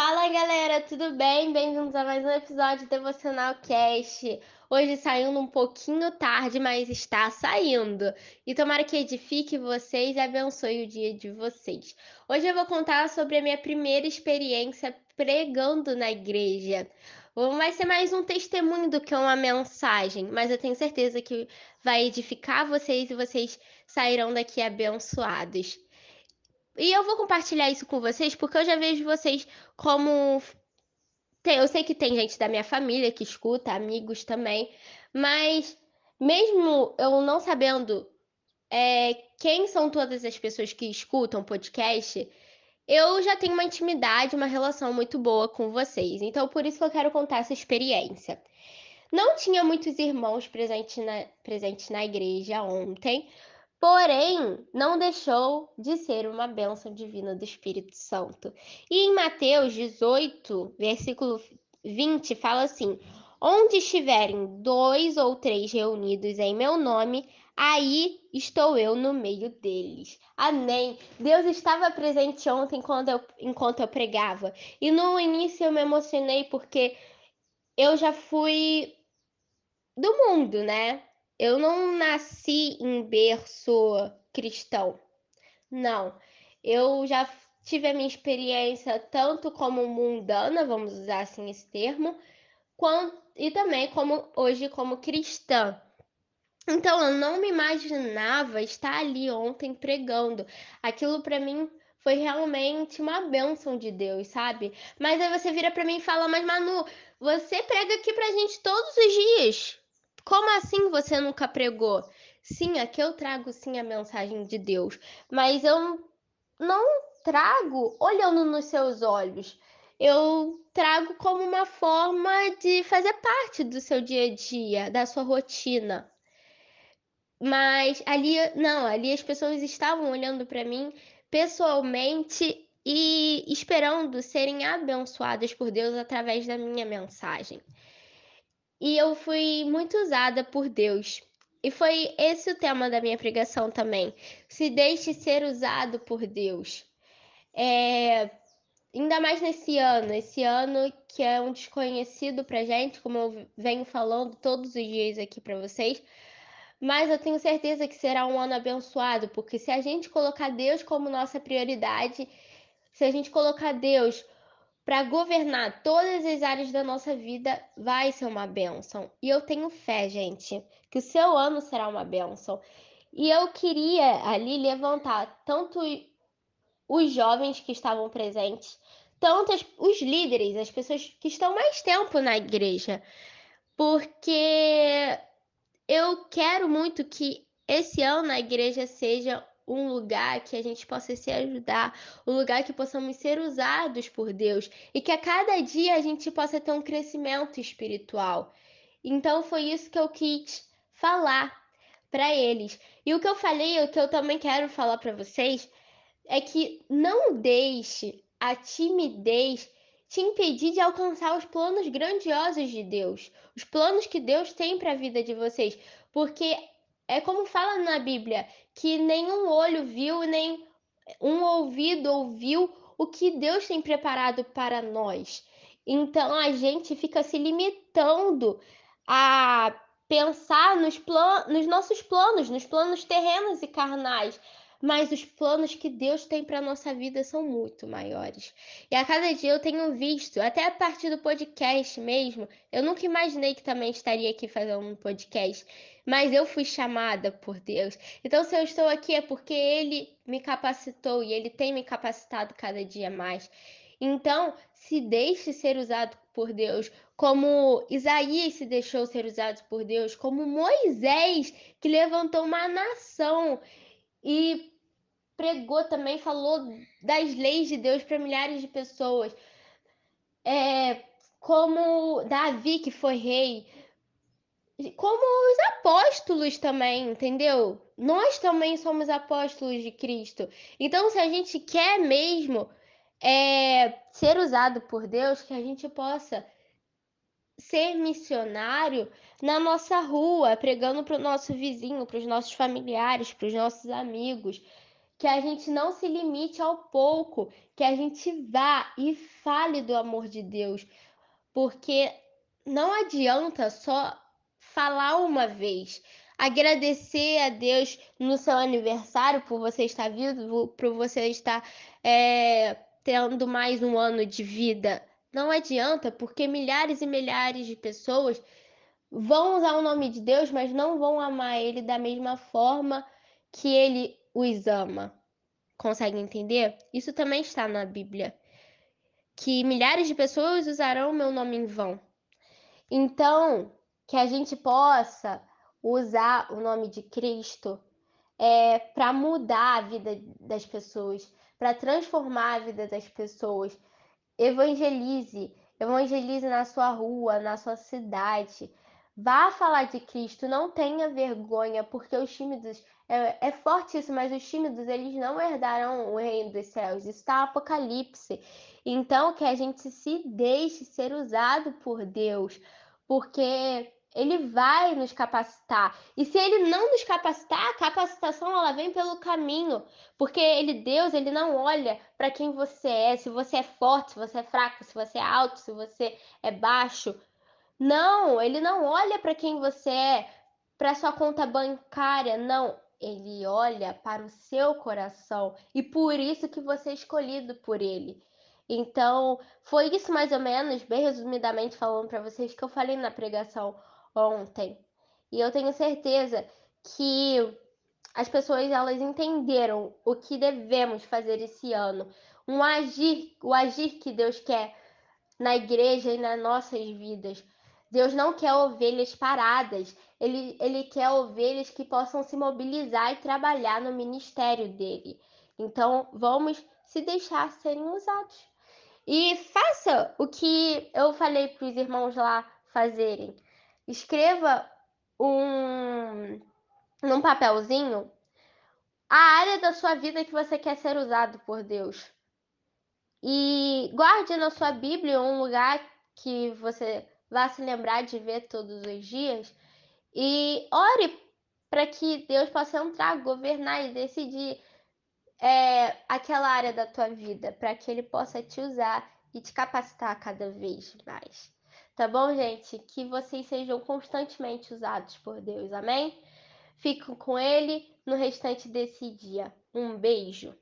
Fala galera, tudo bem? Bem-vindos a mais um episódio do Devocional Cast. Hoje saindo um pouquinho tarde, mas está saindo. E tomara que edifique vocês e abençoe o dia de vocês. Hoje eu vou contar sobre a minha primeira experiência pregando na igreja. Vai ser mais um testemunho do que uma mensagem, mas eu tenho certeza que vai edificar vocês e vocês sairão daqui abençoados. E eu vou compartilhar isso com vocês porque eu já vejo vocês como. Eu sei que tem gente da minha família que escuta, amigos também, mas mesmo eu não sabendo é, quem são todas as pessoas que escutam podcast, eu já tenho uma intimidade, uma relação muito boa com vocês. Então, por isso que eu quero contar essa experiência. Não tinha muitos irmãos presentes na, presentes na igreja ontem, porém não deixou de ser uma bênção divina do Espírito Santo. E em Mateus 18, versículo 20, fala assim: Onde estiverem dois ou três reunidos em meu nome, aí estou eu no meio deles. Amém. Deus estava presente ontem quando eu, enquanto eu pregava. E no início eu me emocionei porque eu já fui do mundo, né? Eu não nasci em berço cristão. Não. Eu já tive a minha experiência tanto como mundana, vamos usar assim esse termo, quanto, e também como hoje como cristã. Então eu não me imaginava estar ali ontem pregando. Aquilo para mim foi realmente uma bênção de Deus, sabe? Mas aí você vira para mim e fala: "Mas Manu, você prega aqui pra gente todos os dias. Como assim você nunca pregou? Sim, aqui eu trago sim a mensagem de Deus, mas eu não trago olhando nos seus olhos. Eu trago como uma forma de fazer parte do seu dia a dia, da sua rotina. Mas ali, não, ali as pessoas estavam olhando para mim pessoalmente e esperando serem abençoadas por Deus através da minha mensagem. E eu fui muito usada por Deus. E foi esse o tema da minha pregação também. Se deixe ser usado por Deus. É, ainda mais nesse ano, esse ano que é um desconhecido pra gente, como eu venho falando todos os dias aqui para vocês. Mas eu tenho certeza que será um ano abençoado, porque se a gente colocar Deus como nossa prioridade, se a gente colocar Deus para governar todas as áreas da nossa vida vai ser uma bênção. E eu tenho fé, gente, que o seu ano será uma bênção. E eu queria ali levantar tanto os jovens que estavam presentes, tanto os líderes, as pessoas que estão mais tempo na igreja, porque eu quero muito que esse ano a igreja seja um lugar que a gente possa se ajudar, um lugar que possamos ser usados por Deus e que a cada dia a gente possa ter um crescimento espiritual. Então foi isso que eu quis falar para eles. E o que eu falei, o que eu também quero falar para vocês é que não deixe a timidez te impedir de alcançar os planos grandiosos de Deus, os planos que Deus tem para a vida de vocês, porque é como fala na Bíblia, que nenhum olho viu, nem um ouvido ouviu o que Deus tem preparado para nós. Então a gente fica se limitando a pensar nos, plan nos nossos planos, nos planos terrenos e carnais, mas os planos que Deus tem para nossa vida são muito maiores. E a cada dia eu tenho visto, até a partir do podcast mesmo, eu nunca imaginei que também estaria aqui fazendo um podcast, mas eu fui chamada por Deus. Então, se eu estou aqui é porque Ele me capacitou e Ele tem me capacitado cada dia mais. Então, se deixe ser usado por Deus, como Isaías se deixou ser usado por Deus, como Moisés, que levantou uma nação e pregou também, falou das leis de Deus para milhares de pessoas. É, como Davi, que foi rei, como os apóstolos também, entendeu? Nós também somos apóstolos de Cristo. Então, se a gente quer mesmo é, ser usado por Deus, que a gente possa ser missionário na nossa rua, pregando para o nosso vizinho, para os nossos familiares, para os nossos amigos. que a gente não se limite ao pouco, que a gente vá e fale do amor de Deus, porque não adianta só falar uma vez. Agradecer a Deus no seu aniversário por você estar vivo, por você estar é, tendo mais um ano de vida. Não adianta, porque milhares e milhares de pessoas vão usar o nome de Deus, mas não vão amar Ele da mesma forma que Ele os ama. Consegue entender? Isso também está na Bíblia. Que milhares de pessoas usarão o meu nome em vão. Então, que a gente possa usar o nome de Cristo é, para mudar a vida das pessoas, para transformar a vida das pessoas. Evangelize, evangelize na sua rua, na sua cidade. Vá falar de Cristo, não tenha vergonha, porque os tímidos é, é forte isso, mas os tímidos eles não herdarão o reino dos céus. Está Apocalipse. Então que a gente se deixe ser usado por Deus, porque ele vai nos capacitar. E se ele não nos capacitar, a capacitação ela vem pelo caminho, porque ele Deus, ele não olha para quem você é, se você é forte, se você é fraco, se você é alto, se você é baixo. Não, ele não olha para quem você é, para sua conta bancária, não. Ele olha para o seu coração e por isso que você é escolhido por ele. Então, foi isso mais ou menos, bem resumidamente falando para vocês que eu falei na pregação ontem. E eu tenho certeza que as pessoas elas entenderam o que devemos fazer esse ano, um agir, o agir que Deus quer na igreja e nas nossas vidas. Deus não quer ovelhas paradas, ele, ele quer ovelhas que possam se mobilizar e trabalhar no ministério dele. Então, vamos se deixar serem usados. E faça o que eu falei para os irmãos lá fazerem. Escreva um num papelzinho a área da sua vida que você quer ser usado por Deus. E guarde na sua Bíblia um lugar que você vá se lembrar de ver todos os dias e ore para que Deus possa entrar, governar e decidir é, aquela área da tua vida, para que Ele possa te usar e te capacitar cada vez mais. Tá bom, gente? Que vocês sejam constantemente usados por Deus, amém? Fico com Ele no restante desse dia. Um beijo.